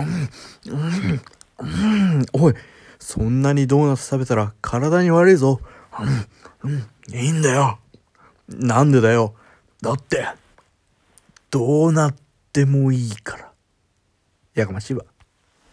うん、うん、おい、そんなにドーナツ食べたら体に悪いぞ。うん、うん、いいんだよ。なんでだよ。だって、どうなってもいいから。やかましいわ。